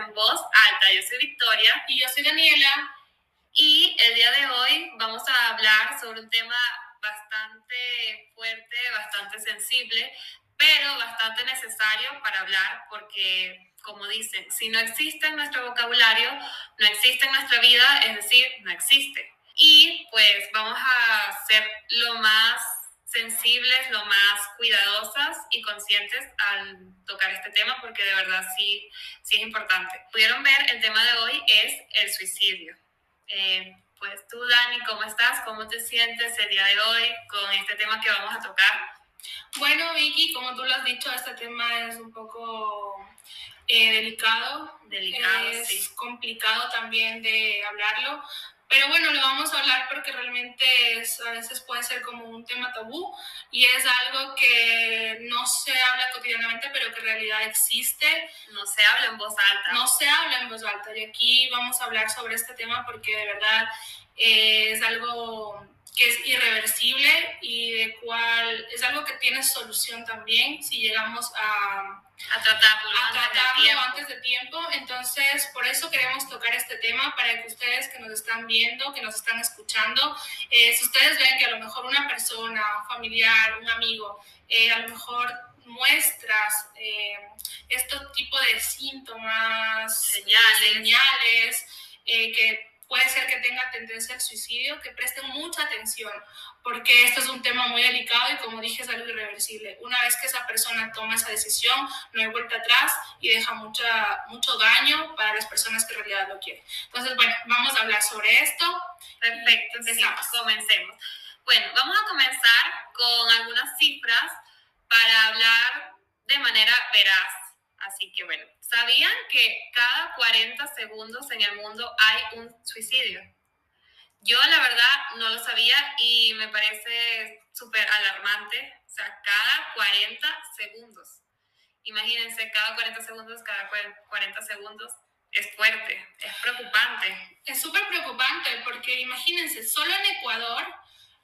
en voz alta. Yo soy Victoria. Y yo soy Daniela. Y el día de hoy vamos a hablar sobre un tema bastante fuerte, bastante sensible, pero bastante necesario para hablar porque, como dicen, si no existe en nuestro vocabulario, no existe en nuestra vida, es decir, no existe. Y pues vamos a ser lo más sensibles, lo más cuidadosas y conscientes al tocar este tema porque de verdad sí, sí es importante. Pudieron ver, el tema de hoy es el suicidio. Eh, pues tú, Dani, ¿cómo estás? ¿Cómo te sientes el día de hoy con este tema que vamos a tocar? Bueno, Vicky, como tú lo has dicho, este tema es un poco eh, delicado. Delicado, es complicado también de hablarlo, pero bueno, lo vamos a hablar porque realmente a veces puede ser como un tema tabú y es algo que no se habla cotidianamente, pero que en realidad existe. No se habla en voz alta. No se habla en voz alta. Y aquí vamos a hablar sobre este tema porque de verdad eh, es algo que es irreversible y de cual es algo que tiene solución también si llegamos a, a tratarlo, a antes, tratarlo de tiempo. antes de tiempo. Entonces, por eso queremos tocar este tema, para que ustedes que nos están viendo, que nos están escuchando, eh, si ustedes ven que a lo mejor una persona, un familiar, un amigo, eh, a lo mejor muestras eh, este tipo de síntomas, Señales. señales eh, que puede ser que tenga tendencia al suicidio, que presten mucha atención, porque esto es un tema muy delicado y como dije es algo irreversible. Una vez que esa persona toma esa decisión, no hay vuelta atrás y deja mucha, mucho daño para las personas que en realidad lo quieren. Entonces, bueno, vamos a hablar sobre esto. Perfecto, sí, Empezamos. comencemos. Bueno, vamos a comenzar con algunas cifras para hablar de manera veraz. Así que bueno, ¿sabían que cada 40 segundos en el mundo hay un suicidio? Yo la verdad no lo sabía y me parece súper alarmante. O sea, cada 40 segundos. Imagínense, cada 40 segundos, cada 40 segundos es fuerte, es preocupante. Es súper preocupante porque imagínense, solo en Ecuador,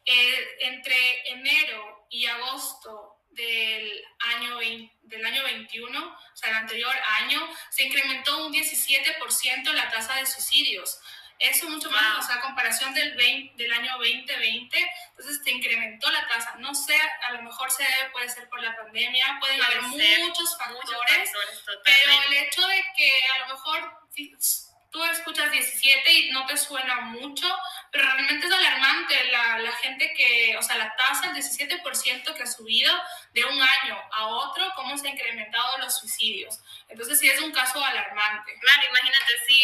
eh, entre enero y agosto del año, 20 del año 21, o sea, el anterior año, se incrementó un 17% la tasa de suicidios. Eso mucho más, Wow. o sea, a comparación del, 20 del año 2020, entonces se incrementó la tasa. No sé, a lo mejor se debe, puede ser por la pandemia, pueden Puede haber muchos factores, Muchos factores, pero el hecho de que a lo mejor tú escuchas 17 y no te suena mucho, pero realmente es alarmante la, la gente que, o sea, la tasa, el 17% que ha subido de un año a otro, cómo se han incrementado los suicidios. Entonces sí es un caso alarmante. Claro, imagínate, si,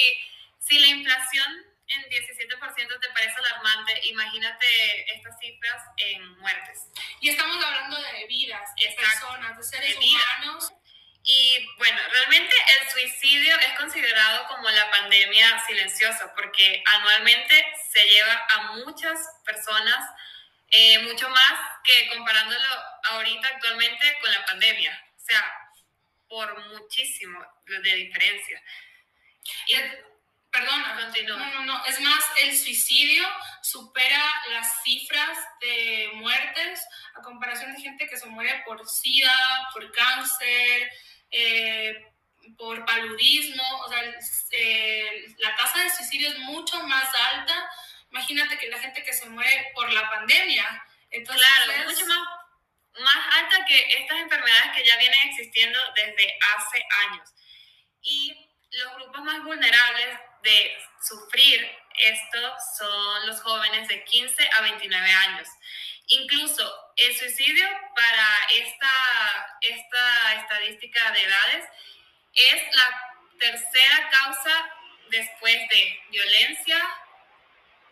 si la inflación en 17% te parece alarmante, imagínate estas cifras en muertes. Y estamos hablando de vidas, de Exacto. personas, de seres De vida. Y bueno, realmente el suicidio es considerado como la pandemia silenciosa porque anualmente se lleva a muchas personas, eh, mucho más que comparándolo ahorita actualmente con la pandemia. O sea, por muchísimo de diferencia. Y Perdona, Continúa. No, no, no. Es más, el suicidio supera las cifras de muertes a comparación de gente que se muere por SIDA, por cáncer, eh, por paludismo. O sea, eh, la tasa de suicidio es mucho más alta. Imagínate que la gente que se muere por la pandemia. Entonces, Claro, es- mucho más, más alta que estas enfermedades que ya vienen existiendo desde hace años. Y los grupos más vulnerables de sufrir esto son los jóvenes de 15 a 29 años. Incluso el suicidio para esta, esta estadística de edades es la tercera causa después de violencia,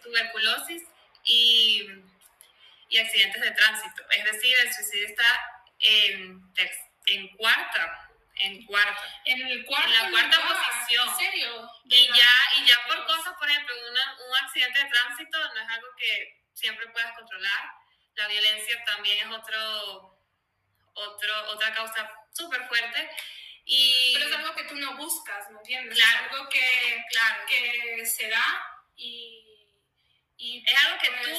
tuberculosis y y accidentes de tránsito. Es decir, el suicidio está en, en cuarta, en cuarta. en el cuarto en la cuarta lugar, posición. En serio. Y ya, y ya por cosas, por ejemplo, una- un accidente de tránsito no es algo que siempre puedas controlar. La violencia también es otro, otro, otra causa súper fuerte. Y Pero es algo que tú no buscas, ¿me entiendes? Claro. Es algo que, claro, que se da y, y es algo que pues, tú,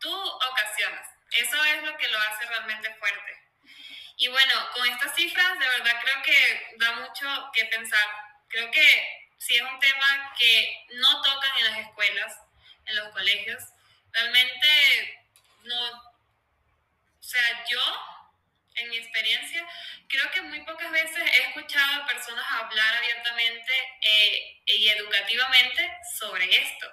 tú ocasionas. Eso es lo que lo hace realmente fuerte. Y bueno, con estas cifras, de verdad creo que da mucho que pensar. Creo que sí es un tema que no tocan en las escuelas, en los colegios. Realmente no, o sea, yo, en mi experiencia, creo que muy pocas veces he escuchado a personas hablar abiertamente eh, y educativamente sobre esto.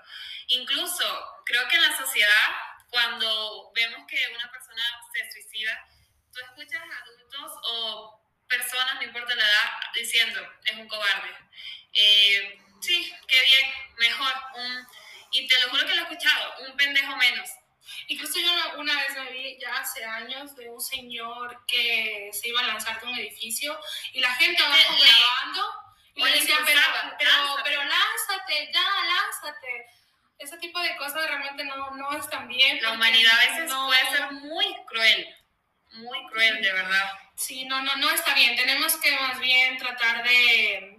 Incluso creo que en la sociedad, cuando vemos que una persona se suicida, tú escuchas adultos o personas, no importa la edad, diciendo, es un cobarde. Eh, sí, qué bien, mejor. Un, y te lo juro que lo he escuchado, un pendejo menos. Incluso yo una vez me vi ya hace años de un señor que se iba a lanzar de un edificio y la gente abajo grabando y le decía, pero, pero, lánzate, ya, lánzate. Ese tipo de cosas realmente no, no están bien. La humanidad a veces puede ser muy cruel, muy cruel, de verdad. Sí, no, no, no está bien. Tenemos que más bien tratar de,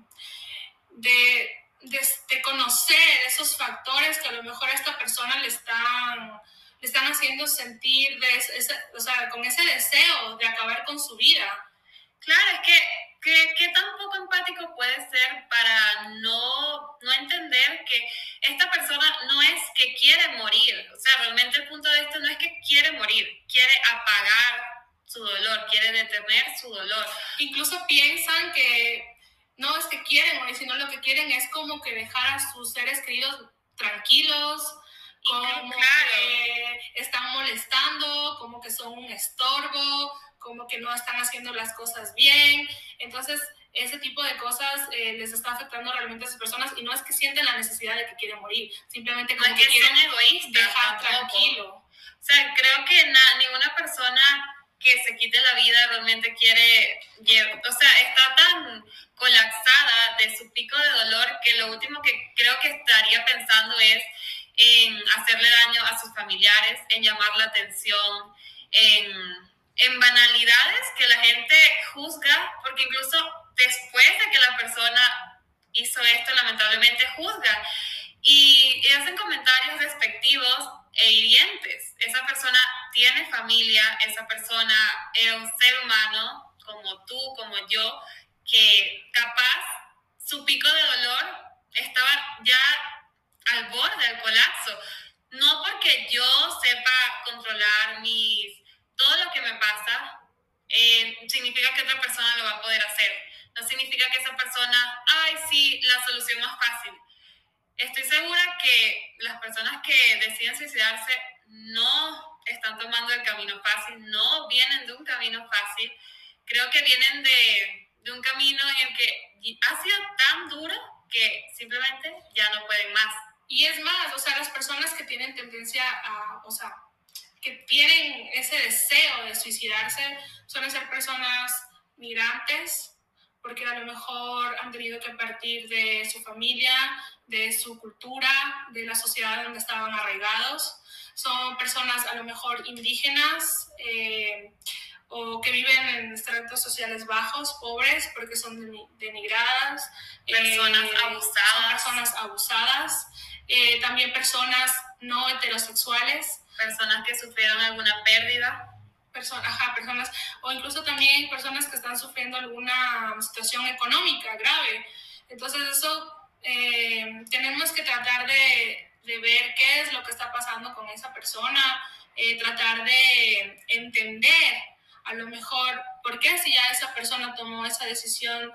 de, de, conocer esos factores que a lo mejor a esta persona le están, le están haciendo sentir de o sea, con ese deseo de acabar con su vida. Claro, es que ¿Qué, ¿qué, tan poco empático puede ser para no, no entender que esta persona no es que quiere morir? O sea, realmente el punto de esto no es que quiere morir, quiere apagar su dolor, quiere detener su dolor. Incluso piensan que no es que quieren morir, sino lo que quieren es como que dejar a sus seres queridos tranquilos, como que están molestando, como que son un estorbo, como que no están haciendo las cosas bien. Entonces, ese tipo de cosas eh, les está afectando realmente a esas personas y no es que sienten la necesidad de que quieren morir, simplemente como que, quieren dejar tranquilo. O sea, creo que ninguna persona que se quite la vida realmente quiere, o sea, está tan colapsada de su pico de dolor que lo último que creo que estaría pensando es en hacerle daño a sus familiares, en llamar la atención, en, en banalidades que la gente juzga, porque incluso después de que la persona hizo esto, lamentablemente juzga y, y hacen comentarios despectivos e hirientes. Esa persona tiene familia, esa persona era un ser humano como tú, como yo, que capaz su pico de dolor estaba ya al borde del colapso. No porque yo sepa controlar mis, todo lo que me pasa, eh, significa que otra persona lo va a poder hacer. No significa que esa persona, ay, sí, la solución más fácil Estoy segura que las personas que deciden suicidarse no están tomando el camino fácil, no vienen de un camino fácil. Creo que vienen de, de un camino en el que ha sido tan duro que simplemente ya no pueden más. Y es más, o sea, las personas que tienen tendencia a, o sea, que tienen ese deseo de suicidarse, suelen ser personas migrantes, porque a lo mejor han tenido que partir de su familia, de su cultura, de la sociedad donde estaban arraigados. Son personas a lo mejor indígenas eh, o que viven en estratos sociales bajos, pobres, porque son denigradas. Personas eh, abusadas. personas abusadas. Eh, también personas no heterosexuales. Personas que sufrieron alguna pérdida ajá, personas, o incluso también personas que están sufriendo alguna situación económica grave. Entonces eso eh, tenemos que tratar de, de, ver qué es lo que está pasando con esa persona, eh, tratar de entender a lo mejor por qué si ya esa persona tomó esa decisión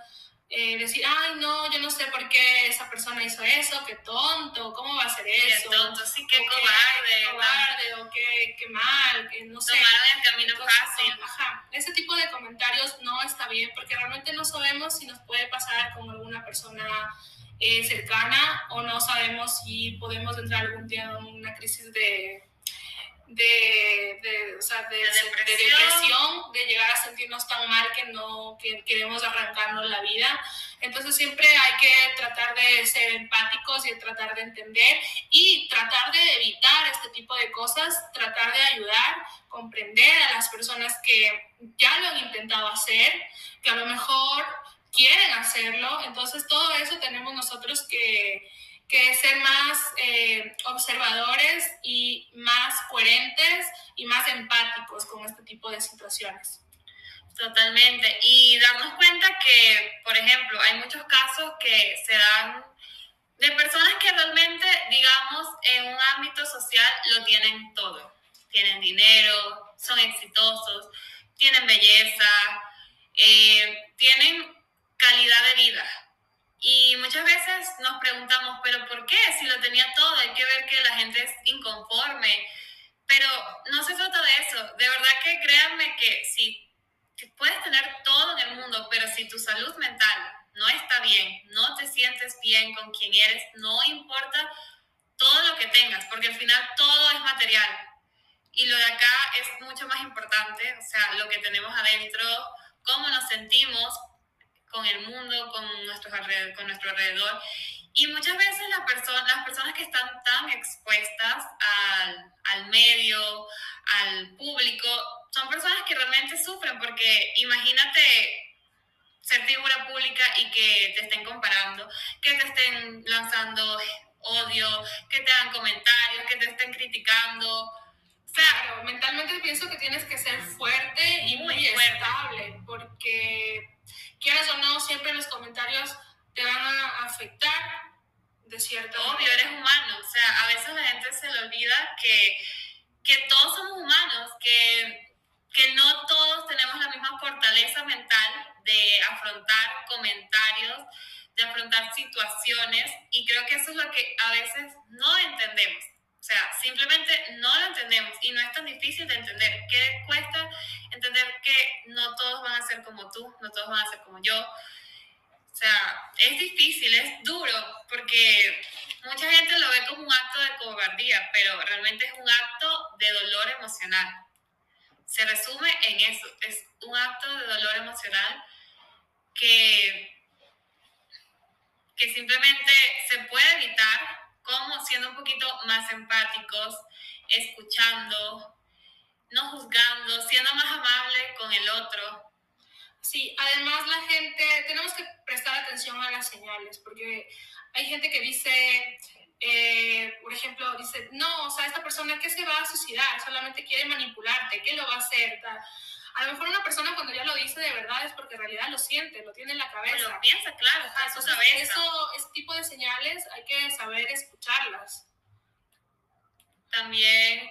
eh, decir, ay, no, yo no sé por qué esa persona hizo eso, qué tonto, ¿cómo va a ser eso? Qué tonto, sí, qué cobarde. Qué cobarde, o qué, qué, mal, que no sé. Tomaron el camino fácil. Ajá, ese tipo de comentarios no está bien porque realmente no sabemos si nos puede pasar con alguna persona eh, cercana o no sabemos si podemos entrar algún día en una crisis de de, de, o sea, de, depresión. de, llegar a sentirnos tan mal que no que queremos arrancarnos la vida. Entonces siempre hay que tratar de ser empáticos y tratar de entender y tratar de evitar este tipo de cosas, tratar de ayudar, comprender a las personas que ya lo han intentado hacer, que a lo mejor quieren hacerlo. Entonces todo eso tenemos nosotros que que ser más eh, observadores y más coherentes y más empáticos con este tipo de situaciones. Totalmente. Y darnos cuenta que, por ejemplo, hay muchos casos que se dan de personas que realmente, digamos, en un ámbito social lo tienen todo. Tienen dinero, son exitosos, tienen belleza, eh, tienen calidad de vida. Y muchas veces nos preguntamos, pero ¿por qué? Si lo tenía todo, hay que ver que la gente es inconforme. Pero no se trata de eso. De verdad que créanme que si puedes tener todo en el mundo, pero si tu salud mental no está bien, no te sientes bien con quien eres, no importa todo lo que tengas, porque al final todo es material. Y lo de acá es mucho más importante, o sea, lo que tenemos adentro, cómo nos sentimos con el mundo, con, nuestros alrededor, con nuestro alrededor. Y muchas veces las personas, las personas que están tan expuestas al, al medio, al público, son personas que realmente sufren, porque imagínate ser figura pública y que te estén comparando, que te estén lanzando odio, que te hagan comentarios, que te estén criticando. O sea, claro, mentalmente pienso que tienes que ser fuerte y muy, estable, porque quieras o no, siempre los comentarios te van a afectar de cierto Obvio, eres humano, o sea, a veces la gente se le olvida que, que todos somos humanos, que, que no todos tenemos la misma fortaleza mental de afrontar comentarios, de afrontar situaciones y creo que eso es lo que a veces no entendemos. O sea, simplemente no lo entendemos y no es tan difícil de entender. ¿Qué cuesta entender que no todos van a ser como tú, no todos van a ser como yo? O sea, es difícil, es duro, porque mucha gente lo ve como un acto de cobardía, pero realmente es un acto de dolor emocional. Se resume en eso, es un acto de dolor emocional que, que simplemente se puede evitar como siendo un poquito más empáticos, escuchando, no juzgando, siendo más amable con el otro. Sí, además la gente, tenemos que prestar atención a las señales, porque hay gente que dice, eh, por ejemplo, dice, no, o sea, esta persona que se va a suicidar, solamente quiere manipularte, ¿qué lo va a hacer? A lo mejor una persona cuando ya lo dice de verdad es porque en realidad lo siente, lo tiene en la cabeza. lo piensa, claro, está en su cabeza. Eso, ese tipo de señales hay que saber escucharlas. También,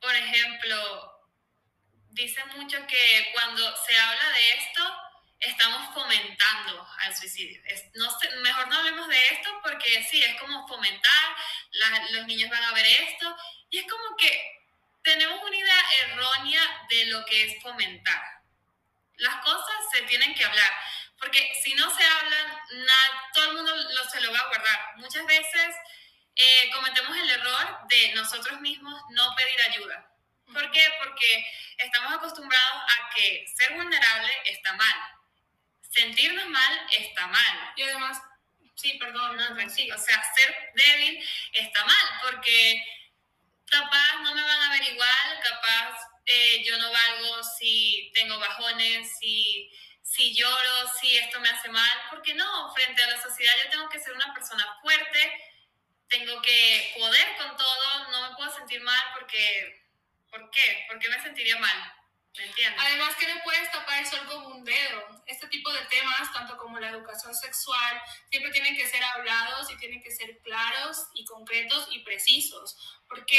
por ejemplo, dice mucho que cuando se habla de esto, estamos fomentando al suicidio. no mejor no hablemos de esto porque sí, es como fomentar, los niños van a ver esto y es como que tenemos una idea errónea de lo que es fomentar. Las cosas se tienen que hablar, porque si no se hablan, todo el mundo lo, se lo va a guardar. Muchas veces eh, cometemos el error de nosotros mismos no pedir ayuda. ¿Por qué? Porque estamos acostumbrados a que ser vulnerable está mal. Sentirnos mal está mal. Y además, sí, perdón, no, sí. O sea, ser débil está mal, porque capaz no me van a ver igual, capaz eh, yo no valgo si tengo bajones, si, si lloro, si esto me hace mal, porque no, frente a la sociedad yo tengo que ser una persona fuerte, tengo que poder con todo, no me puedo sentir mal porque, ¿por qué? ¿Por qué me sentiría mal? Además que no puedes tapar el sol con un dedo. Este tipo de temas, tanto como la educación sexual, siempre tienen que ser hablados y tienen que ser claros y concretos y precisos. Porque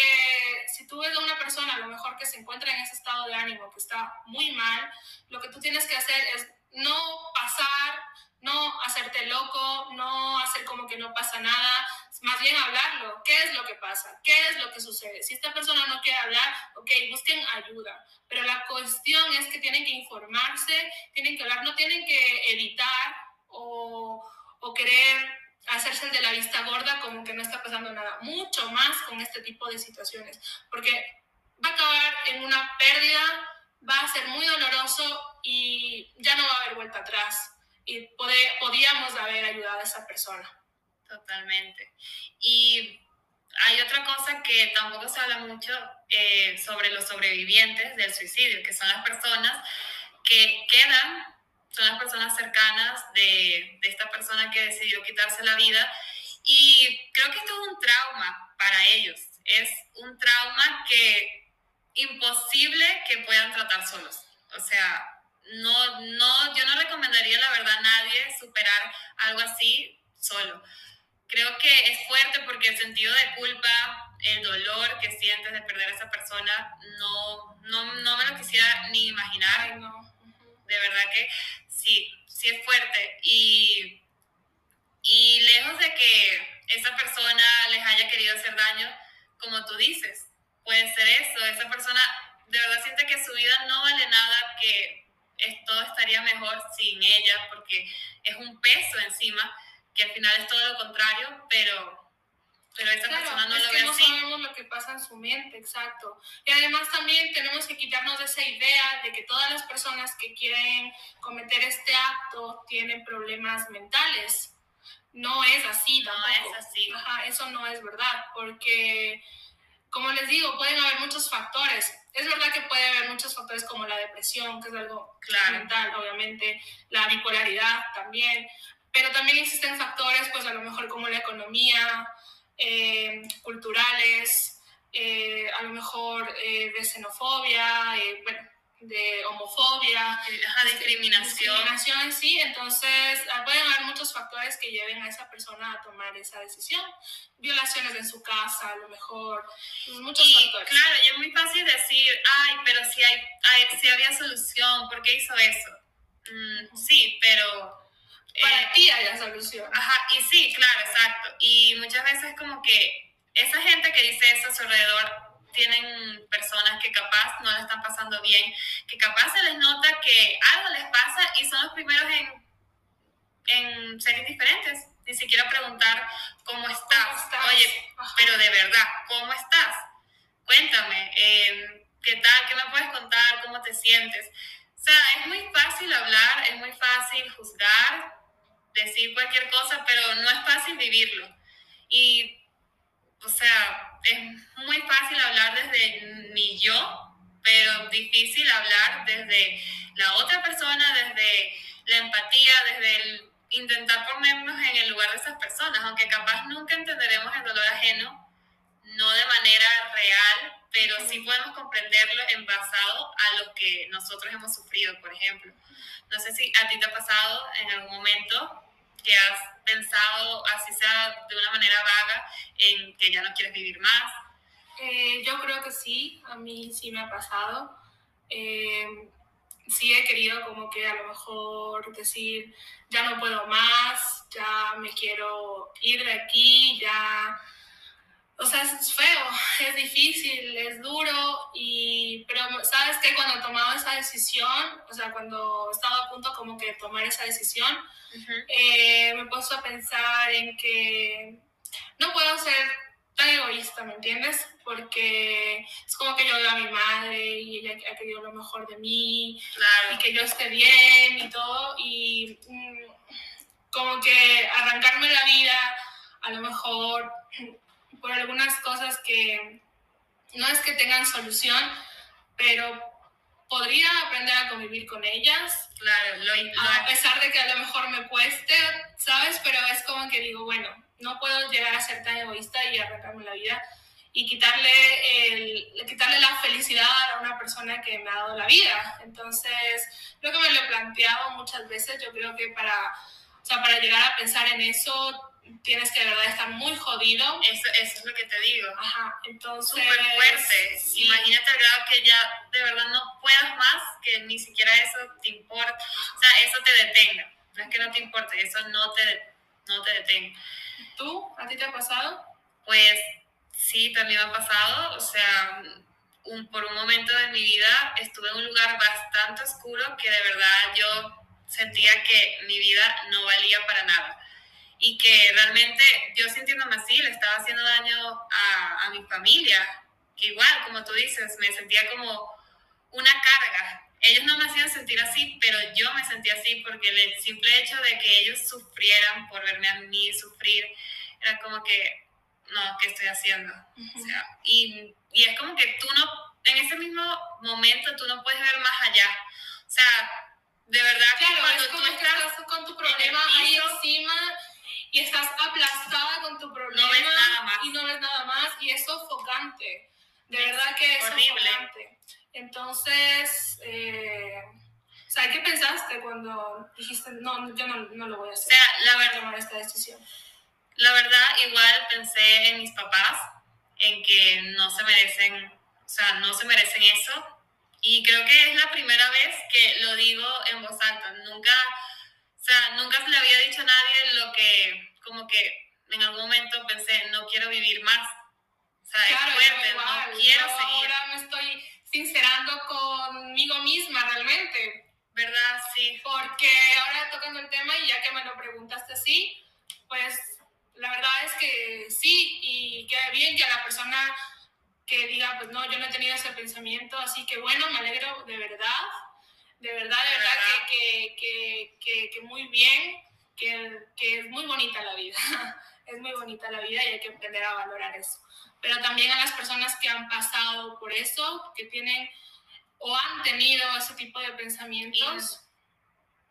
si tú ves a una persona a lo mejor que se encuentra en ese estado de ánimo, que está muy mal, lo que tú tienes que hacer es no pasar, no hacerte loco, no hacer como que no pasa nada, más bien hablarlo. ¿Qué es lo que pasa? ¿Qué es lo que sucede? Si esta persona no quiere hablar, ok, busquen ayuda. Pero la cuestión es que tienen que informarse, tienen que hablar, no tienen que evitar o, o querer hacerse el de la vista gorda como que no está pasando nada. Mucho más con este tipo de situaciones. Porque va a acabar en una pérdida, va a ser muy doloroso y ya no va a haber vuelta atrás. Y podíamos haber ayudado a esa persona. Totalmente. Y hay otra cosa que tampoco se habla mucho eh, sobre los sobrevivientes del suicidio, que son las personas que quedan, son las personas cercanas de, de esta persona que decidió quitarse la vida. Y creo que esto es un trauma para ellos. Es un trauma que imposible que puedan tratar solos. O sea, no, no, yo no recomendaría la verdad a nadie superar algo así solo. Creo que es fuerte porque el sentido de culpa, el dolor que sientes de perder a esa persona, no, no, no me lo quisiera ni imaginar. De verdad que sí, sí es fuerte. Y, y lejos de que esa persona les haya querido hacer daño, como tú dices, puede ser eso, esa persona de verdad siente que su vida no vale nada, que todo estaría mejor sin ella, porque es un peso encima, que al final es todo lo contrario, pero pero esa persona no es lo que ve no así. sabemos lo que pasa en su mente, exacto. Y además también tenemos que quitarnos de esa idea de que todas las personas que quieren cometer este acto tienen problemas mentales. No es así No tampoco. es así. Ajá, eso no es verdad, porque como les digo, pueden haber muchos factores. Es verdad que puede haber muchos factores como la depresión, que es algo Claro. mental, obviamente, la bipolaridad también, pero también existen factores, pues a lo mejor como la economía, eh, culturales, eh, a lo mejor eh, de xenofobia, eh, bueno, de homofobia, Ajá, discriminación. discriminación, sí, entonces ah, pueden haber muchos factores que lleven a esa persona a tomar esa decisión. Violaciones en su casa, a lo mejor, muchos Y factores. claro, y es muy fácil decir, ay, pero si, hay, hay- si había solución, ¿por qué hizo eso? Mm, sí, pero... Para eh, ti hay la solución. Ajá, y sí, claro, exacto. Y muchas veces como que esa gente que dice eso a su alrededor tienen personas que capaz no la están pasando bien, que capaz se les nota que algo les pasa y son los primeros en, en ser indiferentes. Ni siquiera preguntar cómo estás. ¿Cómo estás? Oye, Ajá. pero de verdad, ¿cómo estás? Cuéntame, eh, ¿qué tal? ¿Qué me puedes contar? ¿Cómo te sientes? O sea, es muy fácil hablar, es muy fácil juzgar, decir cualquier cosa, pero no es fácil vivirlo. Y, o sea, es muy fácil hablar desde mi yo, pero difícil hablar desde la otra persona, desde la empatía, desde el intentar ponernos en el lugar de esas personas, aunque capaz nunca entenderemos el dolor ajeno, no de manera real, pero sí podemos comprenderlo en basado a lo que nosotros hemos sufrido, por ejemplo. No sé si a ti te ha pasado en algún momento que has pensado, así sea de una manera vaga, en que ya no quieres vivir más. Eh, yo creo que sí, a mí sí me ha pasado. Eh, sí he querido como que a lo mejor decir, ya no puedo más, ya me quiero ir de aquí, ya... O sea, es feo, es difícil, es duro, y, pero sabes que cuando tomaba esa decisión, o sea, cuando estaba a punto como que de tomar esa decisión, eh, me puso a pensar en que no puedo ser tan egoísta, ¿me entiendes? Porque es como que yo veo a mi madre y ella ha querido lo mejor de mí y que yo esté bien y todo y mm, como que arrancarme la vida a lo mejor por algunas cosas que no es que tengan solución, pero podría aprender a convivir con ellas claro, lo, lo- a pesar de que a lo mejor me cueste, ¿sabes? Pero es como que digo, bueno, no puedo llegar a ser tan egoísta y arrancarme la vida y quitarle, el, quitarle la felicidad a una persona que me ha dado la vida. Entonces, creo que me lo he planteado muchas veces. Yo creo que para, o sea, para llegar a pensar en eso, tienes que de verdad estar muy jodido. eso, eso es lo que te digo. Ajá, entonces... Súper fuerte. sí. Imagínate al grado que ya de verdad no puedas más, que ni siquiera eso te importa. O sea, eso te detenga. No es que no te importe, eso no te, no te detenga. ¿Tú? ¿A ti te ha pasado? Pues sí, también me ha pasado. O sea, un, por un momento de mi vida estuve en un lugar bastante oscuro que de verdad yo sentía que mi vida no valía para nada. Y que realmente yo sintiéndome así le estaba haciendo daño a, a mi familia. Que igual, como tú dices, me sentía como una carga. Ellos no me hacían sentir así, pero yo me sentía así porque el simple hecho de que ellos sufrieran por verme a mí sufrir, era como que, no, ¿qué estoy haciendo? O sea, y, y es como que tú no, en ese mismo momento tú no puedes ver más allá. O sea, de verdad Claro, cuando es tú como que estás, estás con tu problema ahí encima y estás aplastada con tu problema ves nada más. y no ves nada más y es sofocante. De verdad que es horrible. sofocante. Entonces, eh, O sea, ¿qué pensaste cuando dijiste, no, yo no, no lo voy a hacer? O sea, la verdad, tomar esta decisión. La verdad, igual pensé en mis papás, en que no se merecen, o sea, no se merecen eso. Y creo que es la primera vez que lo digo en voz alta. Nunca, o sea, nunca se le había dicho a nadie lo que, como que en algún momento pensé, no quiero vivir más. O sea, Claro, es fuerte, igual. no quiero Yo seguir. ahora me estoy sincerando conmigo misma realmente. ¿Verdad? Sí. Porque ahora tocando el tema y ya que me lo preguntaste así, pues la verdad es que sí y queda bien que a la persona que diga, pues no, yo no he tenido ese pensamiento, así que bueno, me alegro de verdad, de verdad, de verdad que, que, que, que, que muy bien, que, que es muy bonita la vida, es muy bonita la vida y hay que aprender a valorar eso. Pero también a las personas que han pasado por eso, que tienen o han tenido ese tipo de pensamientos.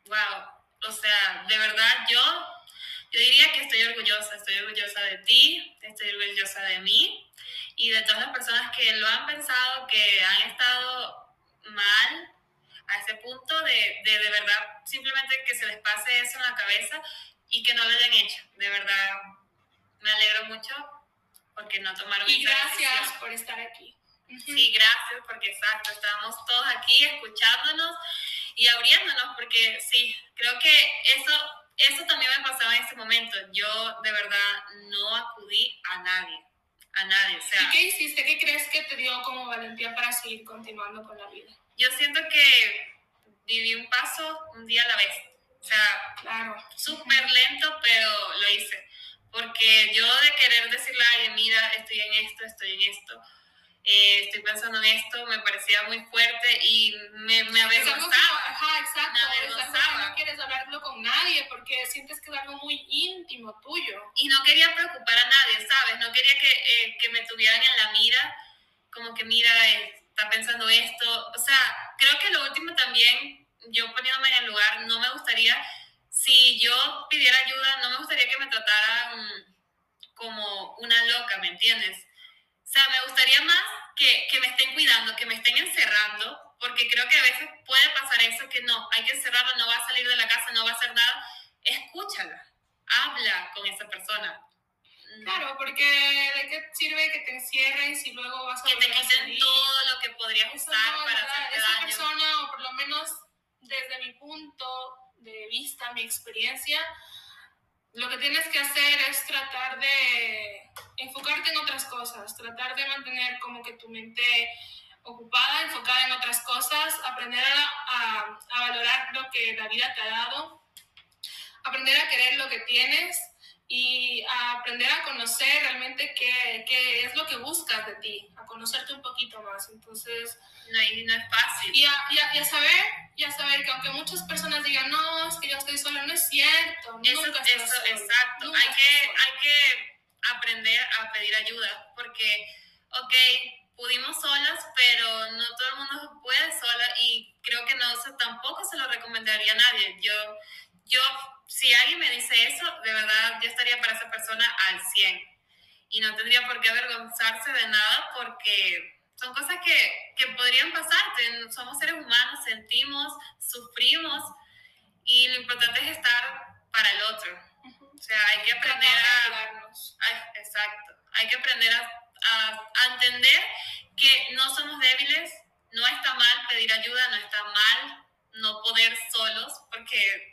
Wow. O sea, de verdad, yo, yo diría que estoy orgullosa. Estoy orgullosa de ti, estoy orgullosa de mí y de todas las personas que lo han pensado, que han estado mal a ese punto de, de de verdad simplemente que se les pase eso en la cabeza y que no lo hayan hecho. De verdad, me alegro mucho porque no tomaron Y esa gracias decisión. por estar aquí. Sí, gracias, porque exacto, estamos todos aquí escuchándonos y abriéndonos, porque sí, creo que eso, eso también me pasaba en ese momento. Yo de verdad no acudí a nadie, a nadie. O sea, ¿Y qué hiciste? ¿Qué crees que te dio como valentía para seguir continuando con la vida? yo siento que viví un paso un día a la vez. O sea, Claro. súper lento, pero lo hice. Porque yo de querer decirle a alguien, mira, estoy en esto, estoy en esto, eh, estoy pensando en esto, me parecía muy fuerte y me, me avergonzaba. ajá, exacto. Me avergonzaba. no quieres hablarlo con nadie porque sientes que es algo muy íntimo tuyo. Y no quería preocupar a nadie, ¿sabes? No quería que, eh, que me tuvieran en la mira, como que mira, eh, está pensando esto. O sea, creo que lo último también, yo poniéndome en el lugar, no me gustaría, si yo pidiera ayuda, no me gustaría que me trataran como una loca, ¿me entiendes? O sea, me gustaría más que, que me estén cuidando, que me estén encerrando, porque creo que a veces puede pasar eso, que no, hay que encerrarla, no va a salir de la casa, no va a hacer nada. Escúchala, habla con esa persona. Claro, porque ¿de qué sirve que te encierren si luego vas a Que te quiten todo lo que podrías Eso usar no, para hacerte Esa daño. persona, o por lo menos desde mi punto de vista, mi experiencia, lo que tienes que hacer es tratar de enfocarte en otras cosas, tratar de mantener como que tu mente ocupada, enfocada en otras cosas, aprender a, a- valorar lo que la vida te ha dado, aprender a querer lo que tienes y a aprender a conocer realmente qué, qué es lo que buscas de ti, a conocerte un poquito más. Entonces, No, y no es fácil. y a, y a- y a saber, y a saber que aunque muchas personas digan, no, es que yo estoy sola, no es cierto. Eso, nunca eso, sola, exacto. nunca Hay que, sola. hay que aprender a pedir ayuda, porque, ok, pudimos solas, pero no todo el mundo puede sola y creo que no se, tampoco se lo recomendaría a nadie. Yo, yo, si alguien me dice eso, de verdad, yo estaría para esa persona al 100 y no tendría por qué avergonzarse de nada porque son cosas que, que podrían pasarte. Somos seres humanos, sentimos, sufrimos y lo importante es estar para el otro. O sea, hay que aprender de a... ay, exacto. Hay que aprender a, a- a entender que no somos débiles, no está mal pedir ayuda, no está mal no poder solos, porque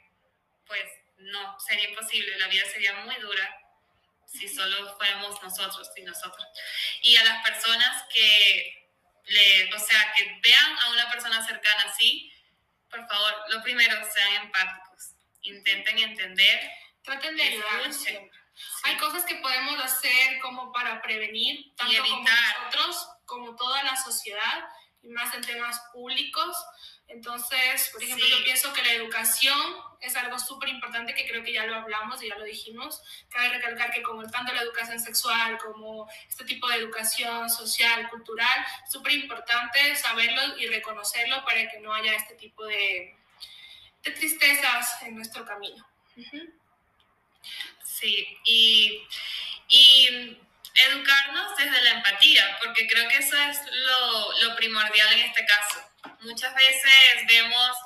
pues no, sería imposible, la vida sería muy dura si solo fuéramos nosotros y nosotros. Y a las personas que, le, o sea, que vean a una persona cercana así, por favor, lo primero, sean empáticos, intenten entender. Traten de Escuchen. siempre. Hay cosas que podemos hacer como para prevenir, tanto como evitar. nosotros, como toda la sociedad, más en temas públicos. Entonces, por ejemplo, Sí. yo pienso que la educación es algo súper importante que creo que ya lo hablamos y ya lo dijimos. Cabe recalcar que como tanto la educación sexual como este tipo de educación social, cultural, súper importante saberlo y reconocerlo para que no haya este tipo de, de tristezas en nuestro camino. Ujú. Sí, y, y educarnos desde la empatía, porque creo que eso es lo, primordial en este caso. Muchas veces vemos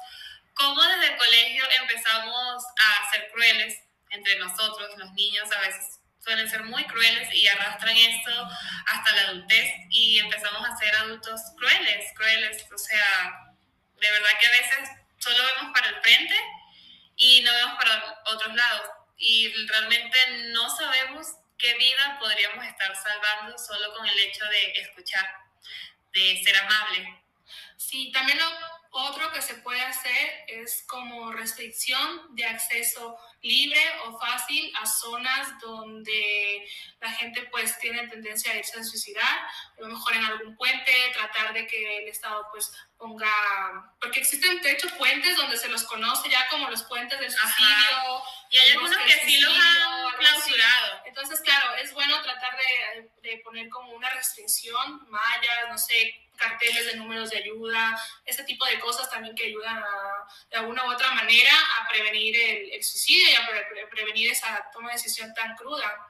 cómo desde el colegio empezamos a ser crueles entre nosotros, los niños a veces suelen ser muy crueles y arrastran esto hasta la adultez y empezamos a ser adultos crueles, crueles, o sea, de verdad que a veces solo vemos para el frente y no vemos para otros lados y realmente no sabemos qué vida podríamos estar salvando solo con el hecho de escuchar, de ser amable. Sí, también lo otro que se puede hacer es como restricción de acceso libre o fácil a zonas donde la gente pues tiene tendencia a irse a suicidar, a lo mejor en algún puente, tratar de que el Estado pues ponga, porque existen de hecho puentes donde se los conoce ya como los puentes del suicidio. Y hay algunos que sí los han clausurado. Entonces, claro, es bueno tratar de, de poner como una restricción, mallas, no sé, carteles de números de ayuda, ese tipo de cosas también que ayudan a, de alguna u otra manera a prevenir el, suicidio y a prevenir esa toma de decisión tan cruda.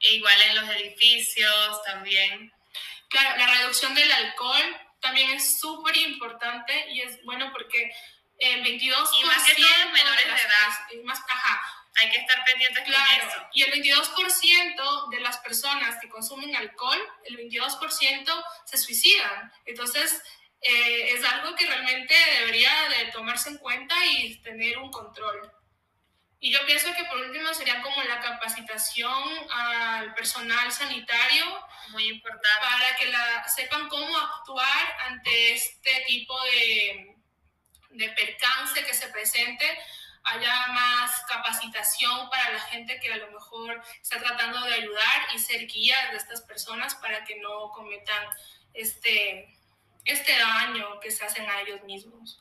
E igual en los edificios también. Claro, la reducción del alcohol también es súper importante y es bueno porque el 22% y más que todos menores de, edad. Más, ajá, hay que estar pendientes claro. eso. Y el 22% de las personas que consumen alcohol, el 22% se suicidan. Entonces, eh, es algo que realmente debería de tomarse en cuenta y tener un control. Y yo pienso que por último sería como la capacitación al personal sanitario. Muy importante. Para que la, sepan cómo actuar ante este tipo de, de percance que se presente haya más capacitación para la gente que a lo mejor está tratando de ayudar y ser guía de estas personas para que no cometan este, este daño que se hacen a ellos mismos.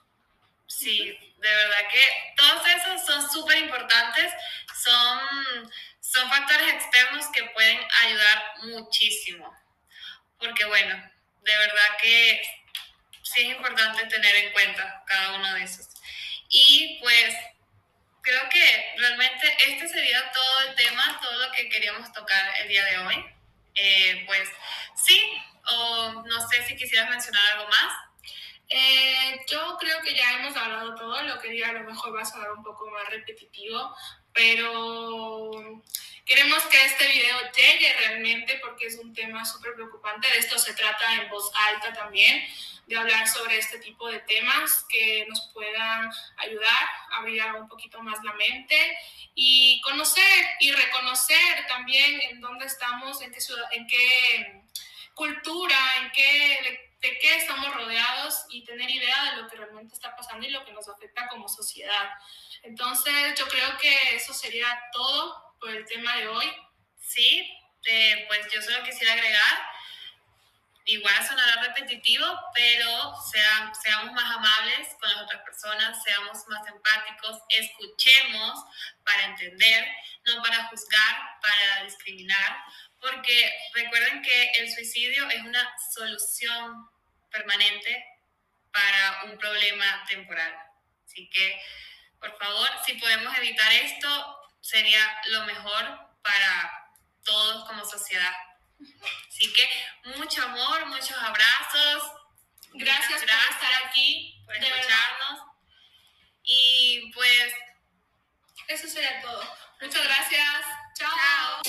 Sí, de verdad que todos esos son súper importantes, son, son factores externos que pueden ayudar muchísimo, porque bueno, de verdad que sí es importante tener en cuenta cada uno de esos. Y pues creo que realmente este sería todo el tema, todo lo que queríamos tocar el día de hoy. Eh, pues sí, o no sé si quisieras mencionar algo más. Eh, yo creo que ya hemos hablado todo, lo que diga a lo mejor va a sonar un poco más repetitivo, pero queremos que este video llegue realmente porque es un tema súper preocupante. De esto se trata en voz alta también de hablar sobre este tipo de temas que nos puedan ayudar a abrir un poquito más la mente y conocer y reconocer también en dónde estamos, en qué ciudad, en qué cultura, en qué de qué estamos rodeados y tener idea de lo que realmente está pasando y lo que nos afecta como sociedad. Entonces, yo creo que eso sería todo por el tema de hoy. Sí, eh, pues yo solo quisiera agregar igual sonará repetitivo, pero seamos más amables con las otras personas, seamos más empáticos, escuchemos para entender, no para juzgar, para discriminar, porque recuerden que el suicidio es una solución permanente para un problema temporal. Así que, por favor, si podemos evitar esto, sería lo mejor para todos como sociedad. Así que mucho amor, muchos abrazos. Gracias, por estar aquí, por escucharnos. Y pues eso sería todo. Muchas gracias. Chao.